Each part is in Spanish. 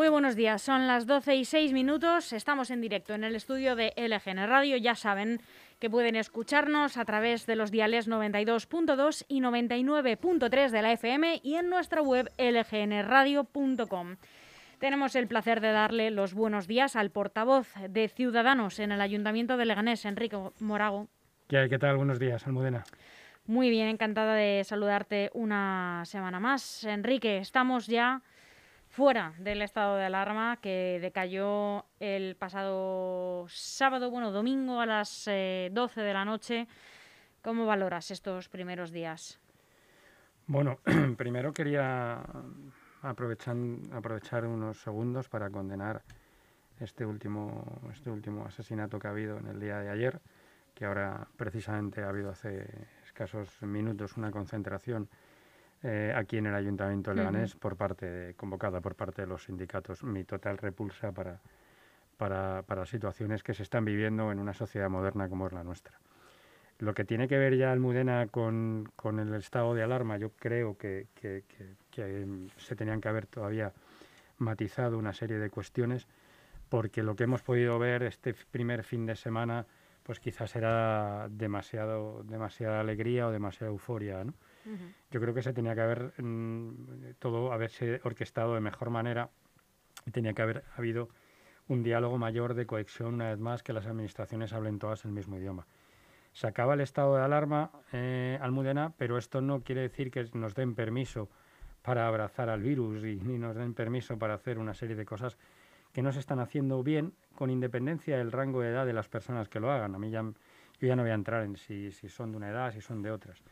Muy buenos días, son las 12 y 6 minutos, estamos en directo en el estudio de LGN Radio, ya saben que pueden escucharnos a través de los diales 92.2 y 99.3 de la FM y en nuestra web lgnradio.com. Tenemos el placer de darle los buenos días al portavoz de Ciudadanos en el Ayuntamiento de Leganés, Enrique Morago. ¿Qué tal? Buenos días, Almudena. Muy bien, encantada de saludarte una semana más. Enrique, estamos ya fuera del estado de alarma que decayó el pasado sábado, bueno, domingo a las 12 eh, de la noche. ¿Cómo valoras estos primeros días? Bueno, primero quería aprovechar, aprovechar unos segundos para condenar este último, este último asesinato que ha habido en el día de ayer, que ahora precisamente ha habido hace escasos minutos una concentración eh, aquí en el Ayuntamiento de Leganés por parte convocada por parte de los sindicatos. Mi total repulsa para, para, para, situaciones que se están viviendo en una sociedad moderna como es la nuestra. Lo que tiene que ver ya Almudena con, con el estado de alarma, yo creo que, que, que, se tenían que haber todavía matizado una serie de cuestiones, porque lo que hemos podido ver este primer fin de semana, pues quizás era demasiado, demasiada alegría o demasiada euforia, ¿no? Yo creo que se tenía que haber mm, todo haberse orquestado de mejor manera y tenía que haber habido un diálogo mayor de cohesión una vez más que las administraciones hablen todas el mismo idioma. Se acaba el estado de alarma, eh, Almudena, pero esto no quiere decir que nos den permiso para abrazar al virus y ni nos den permiso para hacer una serie de cosas que no se están haciendo bien con independencia del rango de edad de las personas que lo hagan. A mí ya, yo ya no voy a entrar en si, si son de una edad, si son de otras.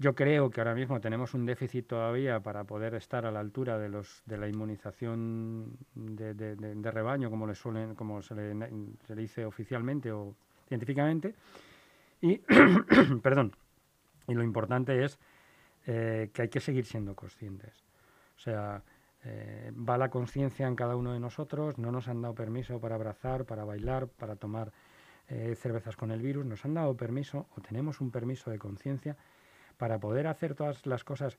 Yo creo que ahora mismo tenemos un déficit todavía para poder estar a la altura de los de la inmunización de, rebaño, como le suelen, como se le, dice oficialmente o científicamente. Y perdón. Y lo importante es eh, que hay que seguir siendo conscientes. O sea, eh, va la conciencia en cada uno de nosotros. No nos han dado permiso para abrazar, para bailar, para tomar eh, cervezas con el virus. Nos han dado permiso o tenemos un permiso de conciencia para poder hacer todas las cosas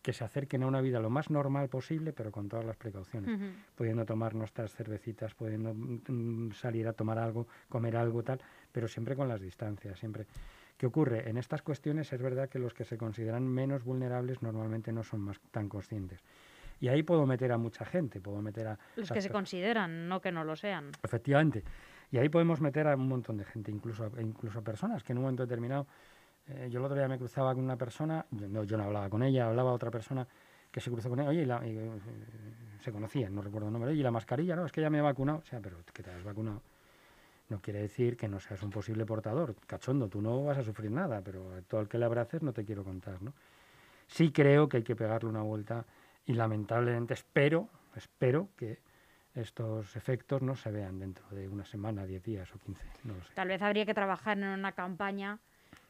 que se acerquen a una vida lo más normal posible, pero con todas las precauciones, pudiendo tomar nuestras cervecitas, pudiendo mm, mm, salir a tomar algo, comer algo, tal, pero siempre con las distancias, siempre. ¿Qué ocurre? En estas cuestiones es verdad que los que se consideran menos vulnerables normalmente no son más tan conscientes. Y ahí puedo meter a mucha gente, puedo meter a... Los que se consideran, no que no lo sean. Efectivamente. Y ahí podemos meter a un montón de gente, incluso, incluso personas que en un momento determinado eh, yo el otro día me cruzaba con una persona, yo no, yo no hablaba con ella, hablaba otra persona que se cruzó con ella, oye, y, la, eh, se conocían, no recuerdo el nombre, y la mascarilla, no, es que ya me he vacunado, o sea, pero que te has vacunado no quiere decir que no seas un posible portador. Cachondo, tú no vas a sufrir nada, pero todo el que le abraces no te quiero contar, ¿no? Sí creo que hay que pegarle una vuelta y lamentablemente espero, espero que estos efectos no se vean dentro de una semana, diez días o quince, no lo sé. Tal vez habría que trabajar en una campaña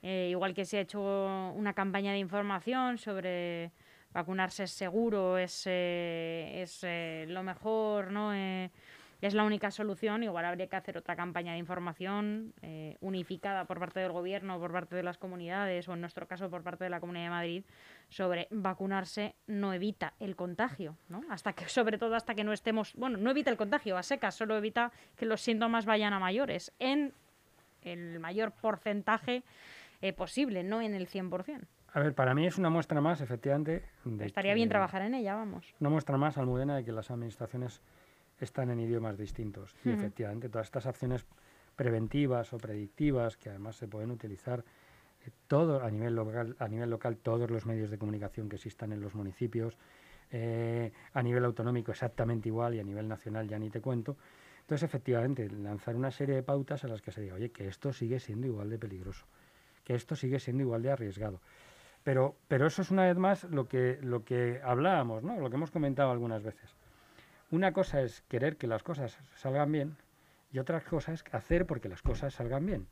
eh, igual que se ha hecho una campaña de información sobre vacunarse es seguro, es, eh, es eh, lo mejor, ¿no? es la única solución, igual habría que hacer otra campaña de información unificada por parte del gobierno, por parte de las comunidades, o en nuestro caso por parte de la Comunidad de Madrid, sobre vacunarse no evita el contagio, ¿no? Hasta que, sobre todo hasta que no estemos, bueno, no evita el contagio a secas, solo evita que los síntomas vayan a mayores, en el mayor porcentaje eh, posible, no en el 100%. A ver, para mí es una muestra más, efectivamente. Estaría bien trabajar en ella, vamos. Una muestra más, Almudena, de que las administraciones están en idiomas distintos. Y efectivamente, todas estas acciones preventivas o predictivas, que además se pueden utilizar eh, todo a nivel local, a nivel local, todos los medios de comunicación que existan en los municipios, eh, a nivel autonómico exactamente igual y a nivel nacional ya ni te cuento. Entonces, efectivamente, lanzar una serie de pautas a las que se diga, oye, que esto sigue siendo igual de peligroso que esto sigue siendo igual de arriesgado. Pero, pero eso es una vez más lo que, lo que hablábamos, ¿no? lo que hemos comentado algunas veces. Una cosa es querer que las cosas salgan bien y otra cosa es hacer porque las cosas salgan bien.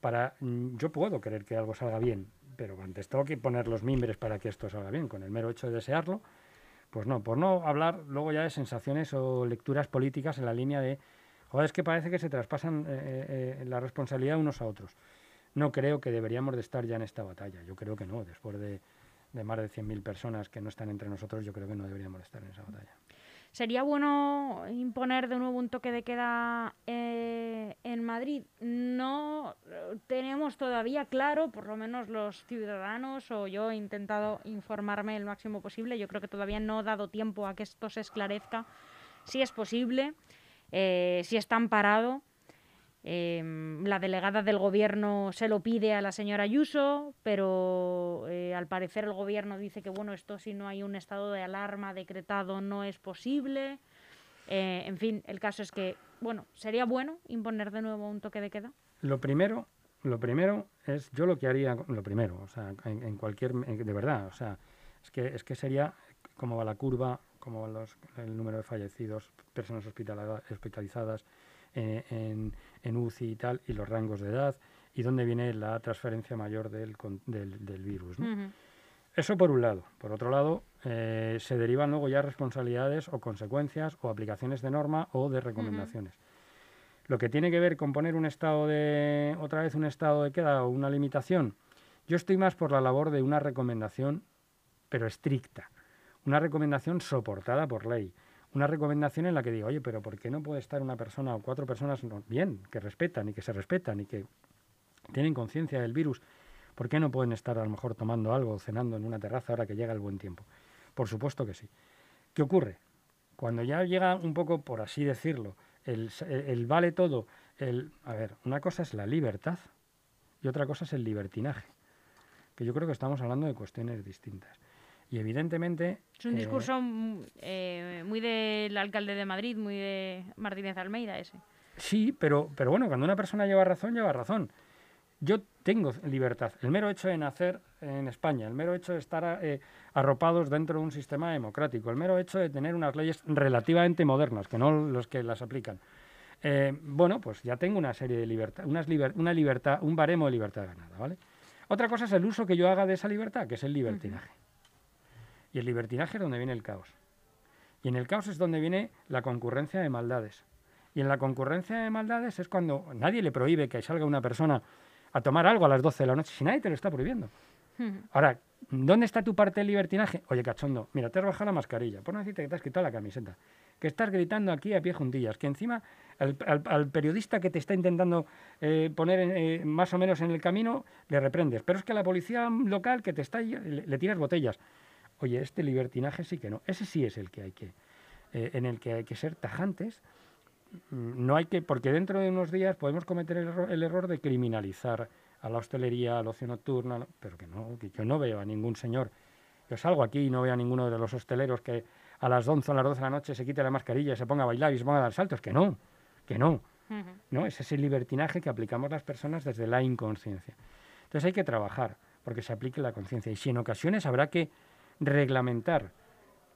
Para, mm, yo puedo querer que algo salga bien, pero antes tengo que poner los mimbres para que esto salga bien. Con el mero hecho de desearlo, pues no, por no hablar luego ya de sensaciones o lecturas políticas en la línea de, joder, es que parece que se traspasan eh, eh, eh, la responsabilidad unos a otros no creo que deberíamos de estar ya en esta batalla. Yo creo que no. Después de, más de 100.000 personas que no están entre nosotros, yo creo que no deberíamos estar en esa batalla. ¿Sería bueno imponer de nuevo un toque de queda eh, en Madrid? No tenemos todavía claro, por lo menos los ciudadanos, o yo he intentado informarme el máximo posible, yo creo que todavía no ha dado tiempo a que esto se esclarezca, si es posible, eh, si está amparado Em, la delegada del gobierno se lo pide a la señora Ayuso, pero eh, al parecer el gobierno dice que bueno, esto si no hay un estado de alarma decretado no es posible. Eh, en fin, el caso es que, bueno, sería bueno imponer de nuevo un toque de queda. Lo primero, lo primero es yo lo que haría, lo primero, o sea, en, cualquier, de verdad, o sea, es que es que sería cómo va la curva, cómo va el número de fallecidos, personas hospitalizadas eh, en, en, UCI y tal, y los rangos de edad, y dónde viene la transferencia mayor del, del, virus. Eso por un lado. Por otro lado, eh, se derivan luego ya responsabilidades o consecuencias o aplicaciones de norma o de recomendaciones. Lo que tiene que ver con poner un estado de, otra vez un estado de queda o una limitación, yo estoy más por la labor de una recomendación, pero estricta, una recomendación soportada por ley, una recomendación en la que digo, oye, pero ¿por qué no puede estar una persona o cuatro personas bien, que respetan y que se respetan y que tienen conciencia del virus? ¿Por qué no pueden estar a lo mejor tomando algo o cenando en una terraza ahora que llega el buen tiempo? Por supuesto que sí. ¿Qué ocurre? Cuando ya llega un poco, por así decirlo, el, el vale todo, el, a ver, una cosa es la libertad y otra cosa es el libertinaje, que yo creo que estamos hablando de cuestiones distintas. Y evidentemente... Es un discurso eh, eh, muy del alcalde de Madrid, muy de Martínez Almeida ese. Sí, pero, pero bueno, cuando una persona lleva razón, lleva razón. Yo tengo libertad. El mero hecho de nacer en España, el mero hecho de estar eh, arropados dentro de un sistema democrático, el mero hecho de tener unas leyes relativamente modernas, que no los que las aplican. bueno, pues ya tengo una serie de libertad, unas una libertad, un baremo de libertad ganada, ¿vale? Otra cosa es el uso que yo haga de esa libertad, que es el libertinaje. Y el libertinaje es donde viene el caos. Y en el caos es donde viene la concurrencia de maldades. Y en la concurrencia de maldades es cuando nadie le prohíbe que salga una persona a tomar algo a las 12 de la noche, si nadie te lo está prohibiendo. Ahora, ¿dónde está tu parte del libertinaje? Oye, cachondo, mira, te has bajado la mascarilla, por no decirte que te has quitado la camiseta, que estás gritando aquí a pie juntillas, que encima al, periodista que te está intentando eh, poner eh, más o menos en el camino le reprendes, pero es que a la policía local que te está le tiras botellas. Oye, este libertinaje sí que no. Ese sí es el que hay que, eh, en el que hay que ser tajantes. Mm, no hay que, porque dentro de unos días podemos cometer el error, de criminalizar a la hostelería, al ocio nocturno, pero que no, que yo no veo a ningún señor. Yo salgo aquí y no veo a ninguno de los hosteleros que a las 11 o a las 12 de la noche se quite la mascarilla y se ponga a bailar y se ponga a dar saltos. Que no, que no. ¿no? Es ese libertinaje que aplicamos las personas desde la inconsciencia. Entonces hay que trabajar porque se aplique la conciencia. Y si en ocasiones habrá que reglamentar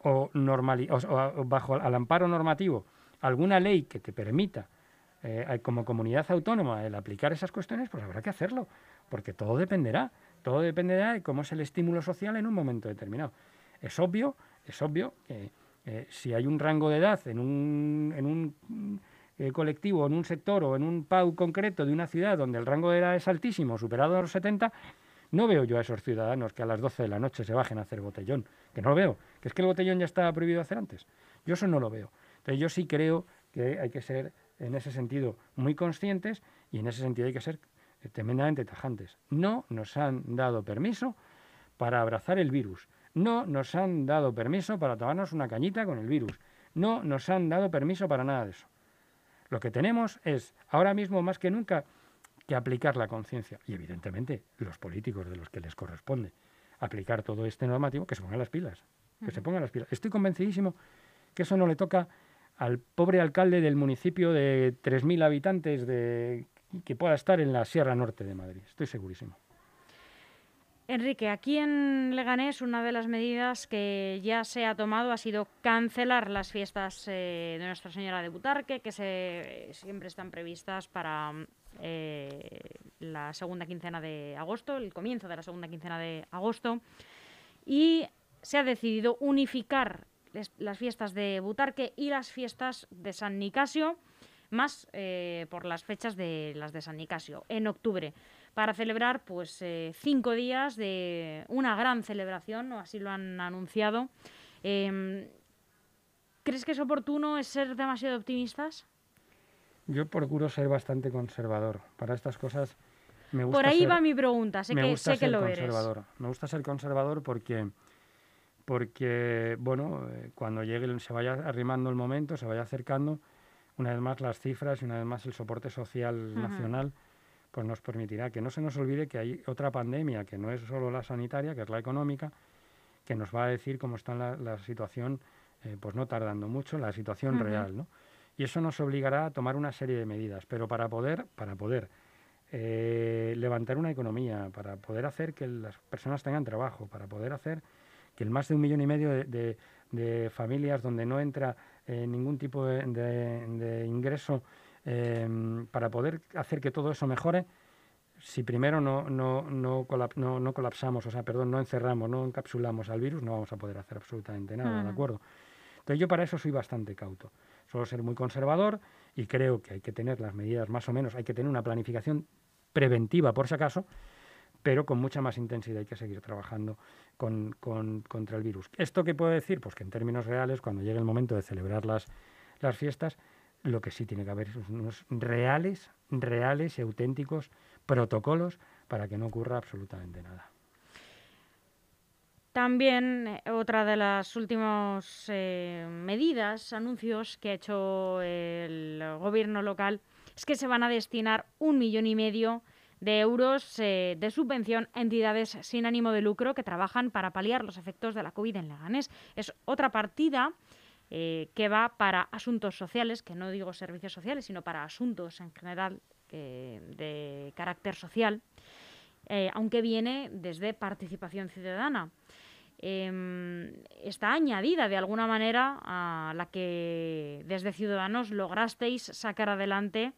o, o, bajo al amparo normativo alguna ley que te permita eh, como comunidad autónoma el aplicar esas cuestiones, pues habrá que hacerlo, porque todo dependerá, todo dependerá de cómo es el estímulo social en un momento determinado. Es obvio, es obvio que eh, si hay un rango de edad en un, en un eh, colectivo, en un sector o en un PAU concreto de una ciudad donde el rango de edad es altísimo, superado a los 70, no veo yo a esos ciudadanos que a las 12 de la noche se bajen a hacer botellón, que no lo veo, que es que el botellón ya estaba prohibido hacer antes. Yo eso no lo veo. Entonces yo sí creo que hay que ser en ese sentido muy conscientes y en ese sentido hay que ser tremendamente tajantes. No nos han dado permiso para abrazar el virus. No nos han dado permiso para tomarnos una cañita con el virus. No nos han dado permiso para nada de eso. Lo que tenemos es, ahora mismo más que nunca, que aplicar la conciencia. Y evidentemente los políticos de los que les corresponde aplicar todo este normativo, que se pongan las pilas. Que se pongan las pilas. Estoy convencidísimo que eso no le toca al pobre alcalde del municipio de 3.000 habitantes de, que pueda estar en la Sierra Norte de Madrid. Estoy segurísimo. Enrique, aquí en Leganés una de las medidas que ya se ha tomado ha sido cancelar las fiestas eh, de Nuestra Señora de Butarque, que se, siempre están previstas para eh, la segunda quincena de agosto, el comienzo de la segunda quincena de agosto, y se ha decidido unificar las fiestas de Butarque y las fiestas de San Nicasio, más eh, por las fechas de las de San Nicasio, en octubre para celebrar pues eh, cinco días de una gran celebración, así lo han anunciado. Em, ¿Crees que es oportuno ser demasiado optimistas? Yo procuro ser bastante conservador. Para estas cosas me gusta Por ahí ser- va mi pregunta, sé me que, gusta sé que lo eres. conservador. Me gusta ser conservador porque, porque bueno, eh, cuando llegue, se vaya arrimando el momento, se vaya acercando, una vez más las cifras y una vez más el soporte social nacional, pues nos permitirá que no se nos olvide que hay otra pandemia, que no es solo la sanitaria, que es la económica, que nos va a decir cómo está la, la situación, eh, pues no tardando mucho, la situación real, ¿no? Y eso nos obligará a tomar una serie de medidas, pero para poder, para poder eh, levantar una economía, para poder hacer que las personas tengan trabajo, para poder hacer que el más de un millón y medio de, de- de familias donde no entra eh, ningún tipo de, ingreso, eh, para poder hacer que todo eso mejore, si primero no, no, no, colap- no- no colapsamos, o sea, perdón, no encerramos, no encapsulamos al virus, no vamos a poder hacer absolutamente nada, ¿de Ujú. acuerdo? Entonces yo para eso soy bastante cauto. Suelo ser muy conservador y creo que hay que tener las medidas más o menos, hay que tener una planificación preventiva por si acaso, pero con mucha más intensidad hay que seguir trabajando con, con- contra el virus. ¿Esto qué puedo decir? Pues que en términos reales, cuando llegue el momento de celebrar las, las fiestas, lo que sí tiene que haber es unos reales, reales y auténticos protocolos para que no ocurra absolutamente nada. También eh, otra de las últimas eh, medidas, anuncios que ha hecho el gobierno local es que se van a destinar un millón y medio de euros eh, de subvención a entidades sin ánimo de lucro que trabajan para paliar los efectos de la COVID en Leganés. Es otra partida que va para asuntos sociales, que no digo servicios sociales, sino para asuntos en general de carácter social, aunque viene desde participación ciudadana. Em, está añadida de alguna manera a la que desde Ciudadanos lograsteis sacar adelante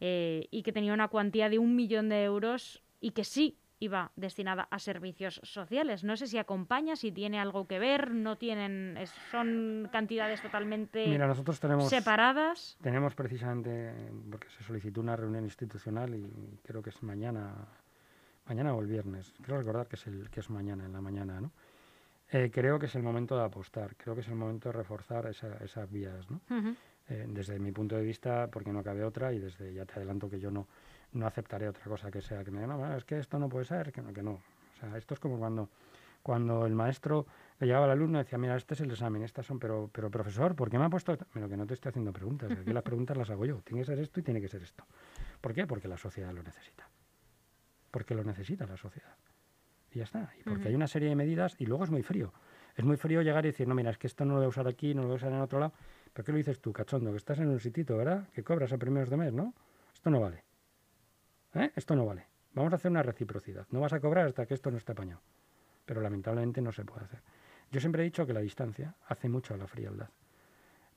eh, y que tenía una cuantía de un millón de euros y que sí iba destinada a servicios sociales. No sé si acompaña, si tiene algo que ver, no tienen, son cantidades totalmente Mira, nosotros tenemos, separadas. tenemos precisamente, porque se solicitó una reunión institucional y creo que es mañana, mañana o el viernes, creo recordar que es, el, que es mañana, en la mañana, ¿no? Eh, creo que es el momento de apostar, creo que es el momento de reforzar esa- esas vías, ¿no? Eh, desde mi punto de vista, porque no cabe otra, y desde ya te adelanto que yo no, no aceptaré otra cosa que sea que me digan, no, bueno, es que esto no puede ser, que no, que no. O sea, esto es como cuando, cuando el maestro le llegaba al alumno y decía, mira, este es el examen, estas son, pero, pero profesor, ¿por qué me ha puesto? esta?". Pero que no te estoy haciendo preguntas, aquí las preguntas las hago yo. Tiene que ser esto y tiene que ser esto. ¿Por qué? Porque la sociedad lo necesita. Porque lo necesita la sociedad. Y ya está. Y porque hay una serie de medidas y luego es muy frío. Es muy frío llegar y decir, no, mira, es que esto no lo voy a usar aquí, no lo voy a usar en otro lado. ¿Pero qué lo dices tú, cachondo? Que estás en un sitito, ¿verdad? Que cobras a primeros de mes, ¿no? Esto no vale. ¿Eh? Esto no vale. Vamos a hacer una reciprocidad. No vas a cobrar hasta que esto no esté apañado. Pero lamentablemente no se puede hacer. Yo siempre he dicho que la distancia hace mucho a la frialdad.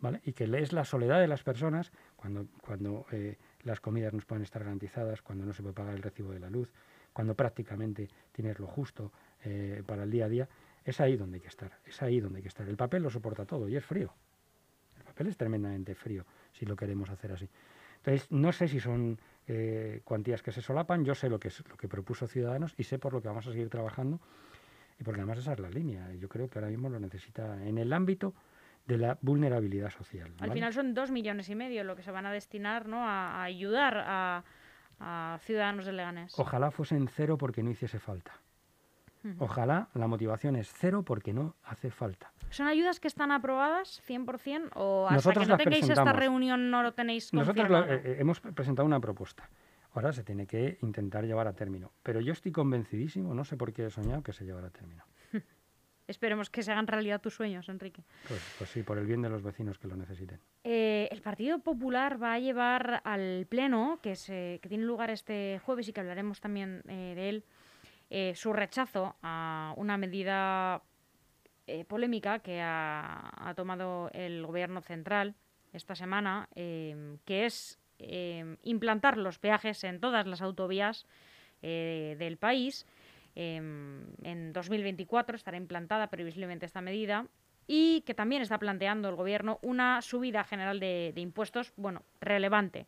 ¿Vale? Y que es la soledad de las personas cuando, cuando eh, las comidas no pueden estar garantizadas, cuando no se puede pagar el recibo de la luz, cuando prácticamente tienes lo justo eh, para el día a día. Es ahí donde hay que estar. Es ahí donde hay que estar. El papel lo soporta todo y es frío. El papel es tremendamente frío si lo queremos hacer así. Entonces, no sé si son eh, cuantías que se solapan, yo sé lo que es lo que propuso Ciudadanos y sé por lo que vamos a seguir trabajando y porque además esa es la línea. Yo creo que ahora mismo lo necesita en el ámbito de la vulnerabilidad social. Al final son dos millones y medio lo que se van a destinar ¿no? a, a ayudar a, a ciudadanos de Leganés. Ojalá fuesen cero porque no hiciese falta. Ojalá la motivación es cero porque no hace falta. ¿Son ayudas que están aprobadas 100% o hasta Nosotros que no tengáis esta reunión no lo tenéis Nosotros eh, eh, hemos presentado una propuesta. Ahora se tiene que intentar llevar a término. Pero yo estoy convencidísimo, no sé por qué he soñado, que se llevará a término. Esperemos que se hagan realidad tus sueños, Enrique. Pues, pues sí, por el bien de los vecinos que lo necesiten. Eh, el Partido Popular va a llevar al Pleno, que, se, que tiene lugar este jueves y que hablaremos también eh, de él, eh, su rechazo a una medida eh, polémica que ha, ha tomado el Gobierno central esta semana, eh, que es eh, implantar los peajes en todas las autovías del país. Eh, en 2024 estará implantada previsiblemente esta medida y que también está planteando el Gobierno una subida general de, de impuestos, bueno, relevante.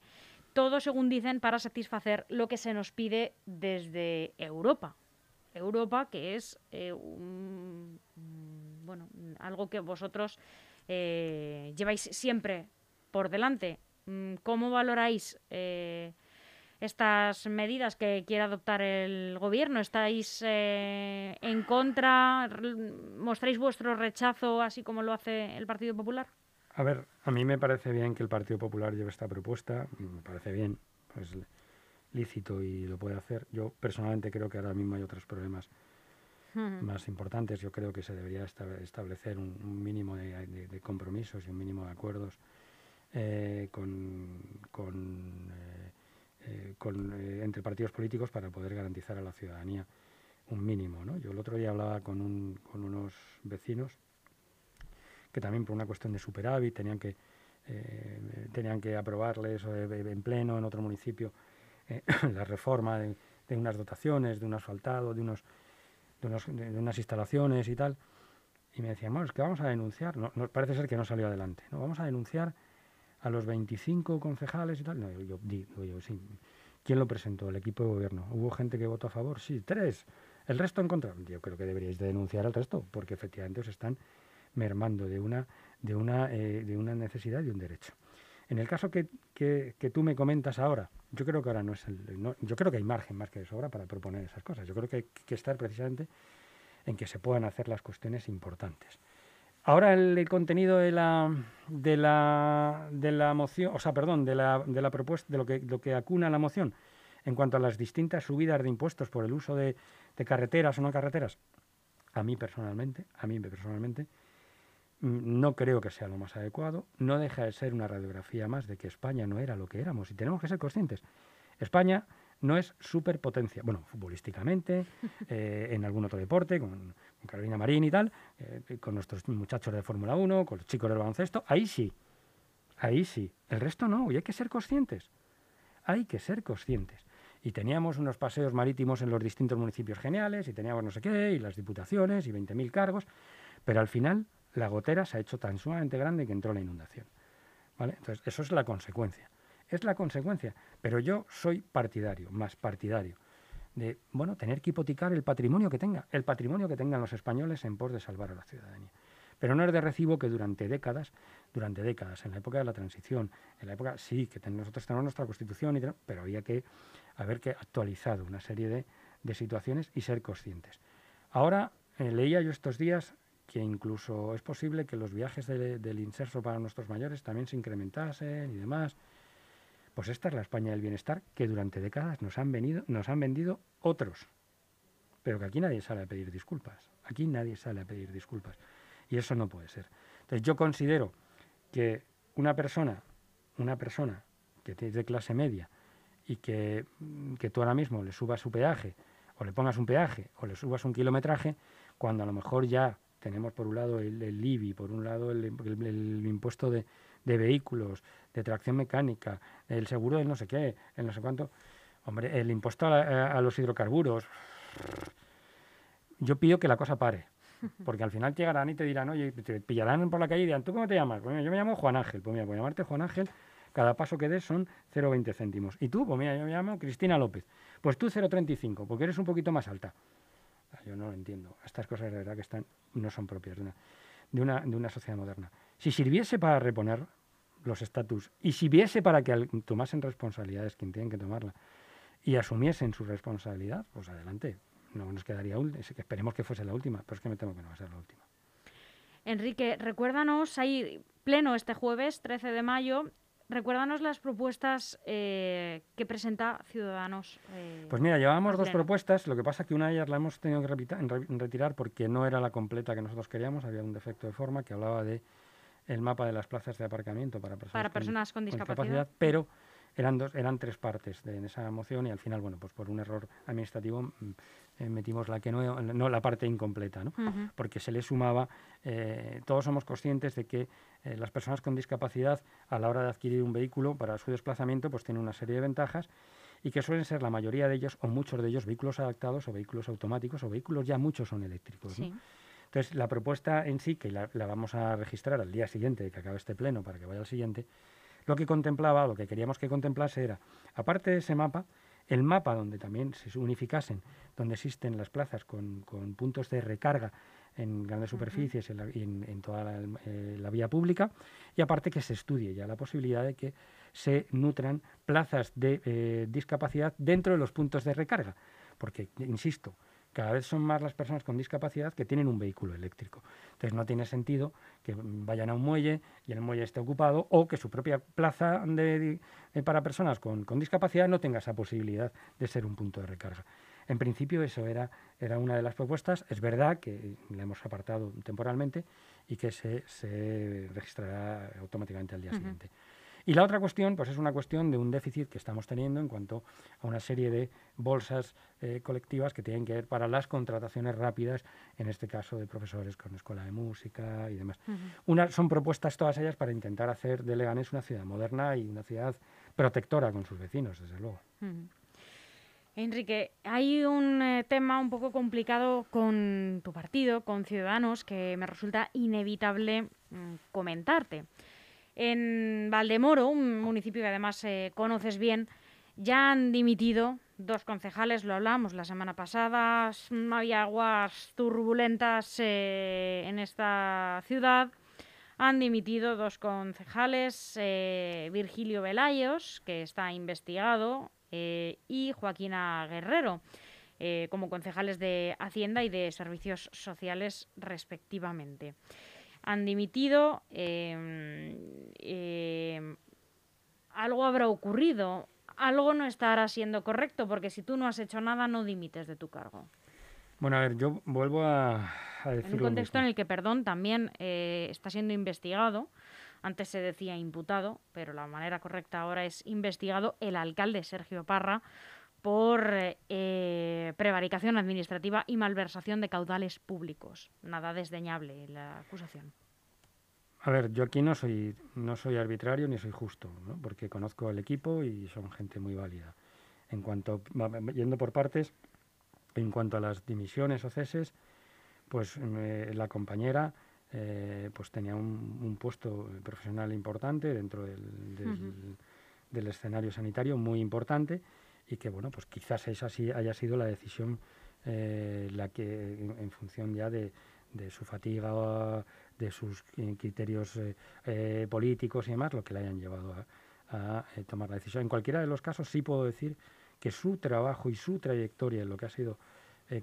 Todo, según dicen, para satisfacer lo que se nos pide desde Europa. Europa, que es eh, un- mm, bueno, algo que vosotros eh, lleváis siempre por delante. Mm, ¿Cómo valoráis eh, estas medidas que quiere adoptar el gobierno? ¿Estáis eh, en contra? ¿Mostráis vuestro rechazo así como lo hace el Partido Popular? A ver, a mí me parece bien que el Partido Popular lleve esta propuesta, me parece bien, pues lícito y lo puede hacer. Yo personalmente creo que ahora mismo hay otros problemas más importantes. Yo creo que se debería establecer un, mínimo de, compromisos y un mínimo de acuerdos eh, con, eh, eh, entre partidos políticos para poder garantizar a la ciudadanía un mínimo. Yo el otro día hablaba con, un, con unos vecinos que también por una cuestión de superávit tenían que, tenían que aprobarles en pleno en otro municipio la reforma de, unas dotaciones, de un asfaltado, de unos de, unas instalaciones y tal. Y me decían, bueno, es que vamos a denunciar. No, parece ser que no salió adelante. ¿no? Vamos a denunciar a los 25 concejales y tal. No, yo, digo yo, sí. ¿Quién lo presentó? El equipo de gobierno. ¿Hubo gente que votó a favor? Sí, tres. ¿El resto en contra? Yo creo que deberíais de denunciar al resto, porque efectivamente os están mermando de una, de una, eh, de una necesidad y un derecho. En el caso que, que, tú me comentas ahora, yo creo que ahora no es el. yo creo que hay margen más que de sobra para proponer esas cosas. Yo creo que hay que estar precisamente en que se puedan hacer las cuestiones importantes. Ahora el, contenido de la, de la, de la moción, o sea, perdón, de la, de la propuesta, de lo que, lo que acuna la moción en cuanto a las distintas subidas de impuestos por el uso de, de carreteras o no carreteras, a mí personalmente, a mí personalmente, Mm, no creo que sea lo más adecuado. No deja de ser una radiografía más de que España no era lo que éramos y tenemos que ser conscientes. España no es superpotencia. Bueno, futbolísticamente, eh, en algún otro deporte, con, Carolina Marín y tal, eh, con nuestros muchachos de Fórmula 1, con los chicos del baloncesto, ahí sí. Ahí sí. El resto no, y hay que ser conscientes. Hay que ser conscientes. Y teníamos unos paseos marítimos en los distintos municipios geniales, y teníamos no sé qué, y las diputaciones, y 20.000 cargos, pero al final la gotera se ha hecho tan sumamente grande que entró la inundación. ¿Vale? Entonces, eso es la consecuencia. Es la consecuencia. Pero yo soy partidario, más partidario, de bueno, tener que hipotecar el patrimonio que tenga, el patrimonio que tengan los españoles en pos de salvar a la ciudadanía. Pero no es de recibo que durante décadas, durante décadas, en la época de la transición, en la época, sí, que nosotros tenemos nuestra constitución, y pero había que haber que actualizado una serie de, de situaciones y ser conscientes. Ahora, eh, leía yo estos días que incluso es posible que los viajes del inserso para nuestros mayores también se incrementasen y demás. Pues esta es la España del bienestar que durante décadas nos han, venido, nos han vendido otros. Pero que aquí nadie sale a pedir disculpas. Aquí nadie sale a pedir disculpas. Y eso no puede ser. Entonces yo considero que una persona, una persona que es de clase media y que, que tú ahora mismo le subas su peaje o le pongas un peaje o le subas un kilometraje, cuando a lo mejor ya tenemos por un lado el, el IBI, por un lado el, impuesto de, vehículos, de tracción mecánica, el seguro de no sé qué, el no sé cuánto. Hombre, el impuesto a, los hidrocarburos. Yo pido que la cosa pare. Porque al final llegarán y te dirán, oye, te pillarán por la calle y dirán, ¿tú cómo te llamas? Pues yo me llamo Juan Ángel. Pues mira, por llamarte Juan Ángel, cada paso que des son 0,20 céntimos. Y tú, pues mira, yo me llamo Cristina López. Pues tú 0,35, porque eres un poquito más alta. Yo no lo entiendo. Estas cosas de verdad que están, no son propias de una, de una, de una sociedad moderna. Si sirviese para reponer los estatus y si viese para que tomasen responsabilidades quien tienen que tomarla y asumiesen su responsabilidad, pues adelante. No nos quedaría esperemos que fuese la última, pero es que me temo que no va a ser la última. Enrique, recuérdanos, hay pleno este jueves, 13 de mayo, Recuérdanos las propuestas eh, que presenta Ciudadanos. Eh, pues mira, llevábamos dos propuestas, lo que pasa es que una de ellas la hemos tenido que retirar porque no era la completa que nosotros queríamos, había un defecto de forma que hablaba de el mapa de las plazas de aparcamiento para personas, con, discapacidad, pero eran dos, eran tres partes de, en esa moción y al final, bueno, pues por un error administrativo mm, eh, metimos la que no, no la parte incompleta, ¿no? Porque se le sumaba, eh, todos somos conscientes de que eh, las personas con discapacidad a la hora de adquirir un vehículo para su desplazamiento, pues tienen una serie de ventajas y que suelen ser la mayoría de ellos o muchos de ellos vehículos adaptados o vehículos automáticos o vehículos ya muchos son eléctricos. Entonces, la propuesta en sí, que la, la, vamos a registrar al día siguiente de que acabe este pleno para que vaya al siguiente, lo que contemplaba, lo que queríamos que contemplase era, aparte de ese mapa, el mapa donde también se unificasen, donde existen las plazas con, puntos de recarga en grandes superficies y en, toda eh, la, vía pública, y aparte que se estudie ya la posibilidad de que se nutran plazas de eh, discapacidad dentro de los puntos de recarga, porque, insisto, cada vez son más las personas con discapacidad que tienen un vehículo eléctrico. Entonces no tiene sentido que vayan a un muelle y el muelle esté ocupado o que su propia plaza de, para personas con, con, discapacidad no tenga esa posibilidad de ser un punto de recarga. En principio eso era, era una de las propuestas. Es verdad que la hemos apartado temporalmente y que se, se registrará automáticamente al día siguiente. Y la otra cuestión, pues es una cuestión de un déficit que estamos teniendo en cuanto a una serie de bolsas eh, colectivas que tienen que ver para las contrataciones rápidas, en este caso de profesores con escuela de música y demás. una, son propuestas todas ellas para intentar hacer de Leganés una ciudad moderna y una ciudad protectora con sus vecinos, desde luego. Enrique, hay un eh, tema un poco complicado con tu partido, con Ciudadanos, que me resulta inevitable mm, comentarte. En Valdemoro, un municipio que además eh, conoces bien, ya han dimitido dos concejales, lo hablamos la semana pasada, había aguas turbulentas eh, en esta ciudad. Han dimitido dos concejales, eh, Virgilio Velayos, que está investigado, y Joaquina Guerrero, como concejales de Hacienda y de Servicios Sociales respectivamente han dimitido, em, em, algo habrá ocurrido, algo no estará siendo correcto, porque si tú no has hecho nada, no dimites de tu cargo. Bueno, a ver, yo vuelvo a, decir. En un contexto en el que, perdón, también eh, está siendo investigado. Antes se decía imputado, pero la manera correcta ahora es investigado el alcalde Sergio Parra por eh, prevaricación administrativa y malversación de caudales públicos. Nada desdeñable la acusación. A ver, yo aquí no soy, no soy arbitrario ni soy justo, ¿no? porque conozco al equipo y son gente muy válida. En cuanto, yendo por partes, en cuanto a las dimisiones o ceses, pues la compañera eh, pues tenía un, puesto profesional importante dentro del, del escenario sanitario, muy importante, y que bueno, pues quizás esa sí haya sido la decisión eh, la que en, función ya de, su fatiga, de sus criterios eh, eh, políticos y demás, lo que le hayan llevado a, tomar la decisión. En cualquiera de los casos sí puedo decir que su trabajo y su trayectoria en lo que ha sido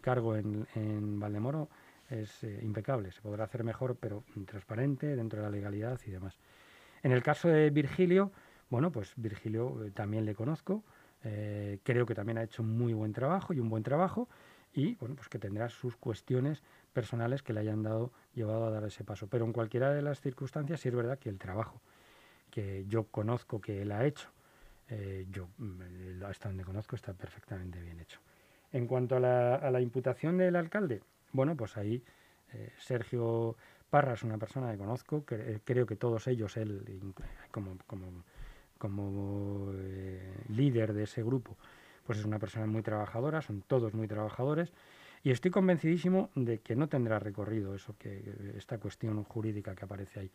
cargo en, en, Valdemoro es impecable. Se podrá hacer mejor, pero transparente, dentro de la legalidad y demás. En el caso de Virgilio, bueno, pues Virgilio también le conozco. Eh, creo que también ha hecho un muy buen trabajo y un buen trabajo y bueno, pues que tendrá sus cuestiones personales que le hayan dado, llevado a dar ese paso. Pero en cualquiera de las circunstancias sí es verdad que el trabajo que yo conozco que él ha hecho, eh, yo mm, hasta donde conozco está perfectamente bien hecho. En cuanto a la, imputación del alcalde, bueno, pues ahí eh, Sergio Parra es una persona que conozco, creo que todos ellos, él como como eh, líder de ese grupo, pues es una persona muy trabajadora, son todos muy trabajadores, y estoy convencidísimo de que no tendrá recorrido eso que esta cuestión jurídica que aparece ahí.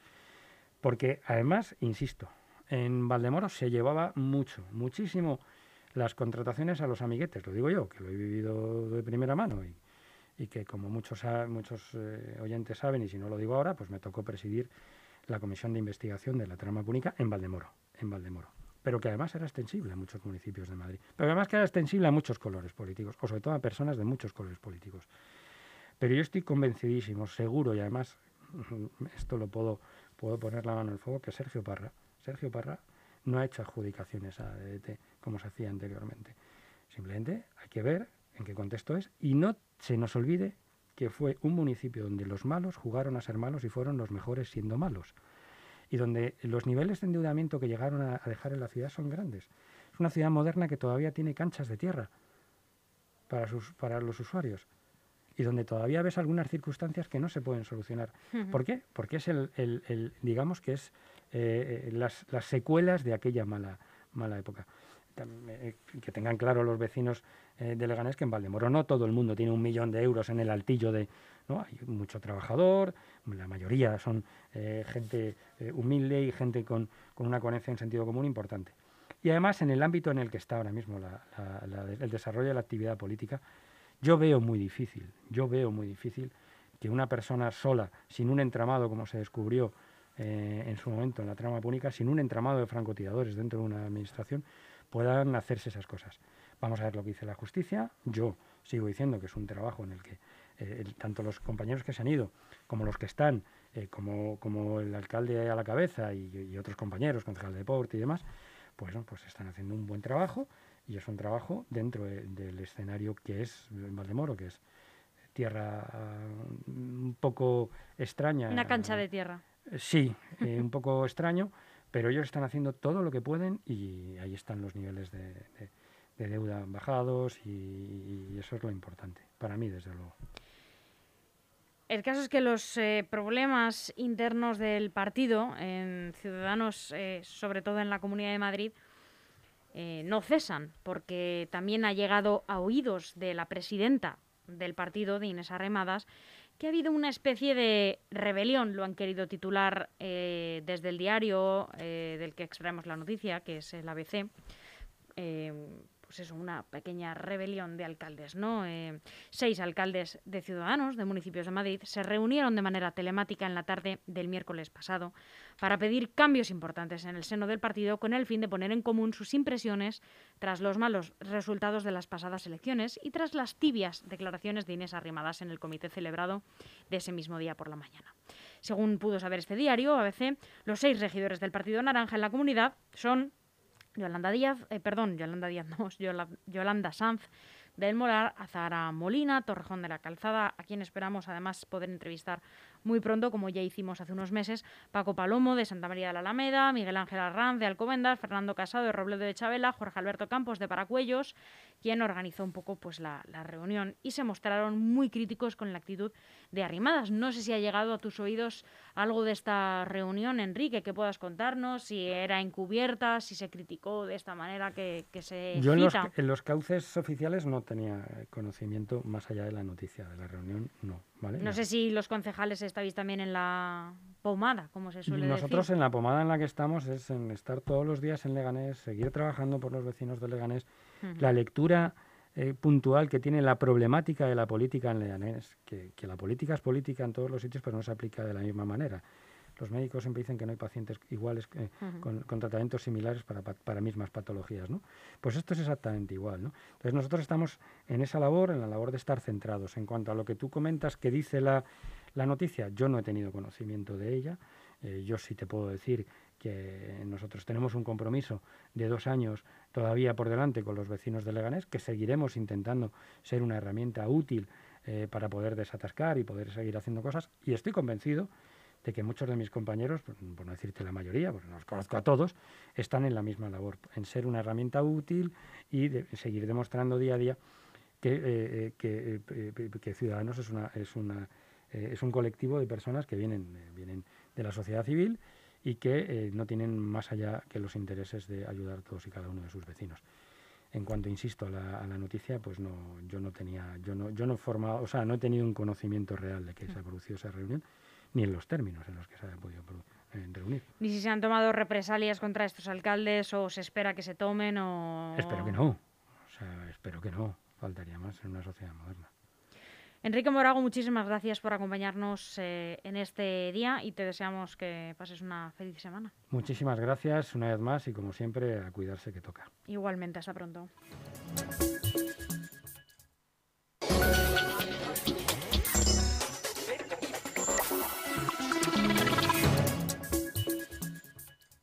Porque además, insisto, en Valdemoro se llevaba mucho, muchísimo las contrataciones a los amiguetes, lo digo yo, que lo he vivido de primera mano y, que como muchos, muchos eh, oyentes saben, y si no lo digo ahora, pues me tocó presidir la comisión de investigación de la trama púnica en Valdemoro en Valdemoro, pero que además era extensible a muchos municipios de Madrid, pero además que era extensible a muchos colores políticos, o sobre todo a personas de muchos colores políticos. Pero yo estoy convencidísimo, seguro, y además esto lo puedo, puedo poner la mano en el fuego, que Sergio Parra, Sergio Parra no ha hecho adjudicaciones a DDT como se hacía anteriormente. Simplemente hay que ver en qué contexto es y no se nos olvide que fue un municipio donde los malos jugaron a ser malos y fueron los mejores siendo malos y donde los niveles de endeudamiento que llegaron a, dejar en la ciudad son grandes. Es una ciudad moderna que todavía tiene canchas de tierra para, sus, para los usuarios y donde todavía ves algunas circunstancias que no se pueden solucionar. ¿Por qué? Porque es el, el, digamos que es eh, las, las, secuelas de aquella mala, mala época. Eh, que tengan claro los vecinos eh, de Leganés que en Valdemoro no todo el mundo tiene un millón de euros en el altillo de... ¿no? Hay mucho trabajador, la mayoría son eh, gente humilde y gente con, con, una coherencia en sentido común importante. Y además en el ámbito en el que está ahora mismo el desarrollo de la actividad política, yo veo muy difícil, yo veo muy difícil que una persona sola, sin un entramado, como se descubrió eh, en su momento en la trama púnica, sin un entramado de francotiradores dentro de una administración, puedan hacerse esas cosas. Vamos a ver lo que dice la justicia. Yo sigo diciendo que es un trabajo en el que eh, tanto los compañeros que se han ido como los que están, eh, como, como, el alcalde a la cabeza y, otros compañeros, concejal de deporte y demás, pues, pues están haciendo un buen trabajo y es un trabajo dentro del escenario que es Valdemoro, que es tierra un poco extraña. Una cancha de tierra. Sí, eh, un poco extraño, pero ellos están haciendo todo lo que pueden y ahí están los niveles de, deuda bajados y, eso es lo importante, para mí desde luego. El caso es que los eh, problemas internos del partido en Ciudadanos, eh, sobre todo en la Comunidad de Madrid, no cesan, porque también ha llegado a oídos de la presidenta del partido, de Inés Arremadas, que ha habido una especie de rebelión, lo han querido titular eh, desde el diario eh, del que extraemos la noticia, que es el ABC. Pues eso, una pequeña rebelión de alcaldes, ¿no? Eh, seis alcaldes de Ciudadanos de municipios de Madrid se reunieron de manera telemática en la tarde del miércoles pasado para pedir cambios importantes en el seno del partido con el fin de poner en común sus impresiones tras los malos resultados de las pasadas elecciones y tras las tibias declaraciones de Inés Arrimadas en el comité celebrado de ese mismo día por la mañana. Según pudo saber este diario, ABC, los seis regidores del Partido Naranja en la comunidad son Yolanda Díaz, eh, perdón, Yolanda Díaz, no, Yolanda Sanz, del Molar, Azara Molina, Torrejón de la Calzada, a quien esperamos además poder entrevistar muy pronto, como ya hicimos hace unos meses, Paco Palomo de Santa María de la Alameda, Miguel Ángel Arranz de Alcobendas, Fernando Casado de Robledo de Chabela, Jorge Alberto Campos de Paracuellos, quien organizó un poco pues la, la reunión y se mostraron muy críticos con la actitud de Arrimadas. No sé si ha llegado a tus oídos algo de esta reunión, Enrique, que puedas contarnos, si era encubierta, si se criticó de esta manera que, que se Yo en los, en los, cauces oficiales no tenía conocimiento más allá de la noticia de la reunión, no. ¿vale? No, sé si los concejales estáis también en la pomada, como se suele Nosotros decir. Nosotros en la pomada en la que estamos es en estar todos los días en Leganés, seguir trabajando por los vecinos de Leganés, la lectura eh, puntual que tiene la problemática de la política en Leganés, que, que, la política es política en todos los sitios, pero no se aplica de la misma manera. Los médicos siempre dicen que no hay pacientes iguales eh, con, con, tratamientos similares para, para, mismas patologías, ¿no? Pues esto es exactamente igual, ¿no? Entonces nosotros estamos en esa labor, en la labor de estar centrados. En cuanto a lo que tú comentas que dice la, la noticia, yo no he tenido conocimiento de ella. Eh, yo sí te puedo decir que nosotros tenemos un compromiso de dos años todavía por delante con los vecinos de Leganés, que seguiremos intentando ser una herramienta útil eh, para poder desatascar y poder seguir haciendo cosas. Y estoy convencido de que muchos de mis compañeros, por, no decirte la mayoría, porque los conozco a todos, están en la misma labor, en ser una herramienta útil y de seguir demostrando día a día que, eh, eh, que, Ciudadanos es, una, es, una, es un colectivo de personas que vienen, vienen de la sociedad civil y que eh, no tienen más allá que los intereses de ayudar a todos y cada uno de sus vecinos. En cuanto, insisto, a la, noticia, pues no, yo no tenía, yo no, yo no formado, o sea, no he tenido un conocimiento real de que se ha producido esa reunión, ni en los términos en los que se ha podido eh, reunir. Ni si se han tomado represalias contra estos alcaldes o se espera que se tomen o... Espero que no, o sea, espero que no, faltaría más en una sociedad moderna. Enrique Morago, muchísimas gracias por acompañarnos eh, en este día y te deseamos que pases una feliz semana. Muchísimas gracias una vez más y como siempre a cuidarse que toca. Igualmente, hasta pronto.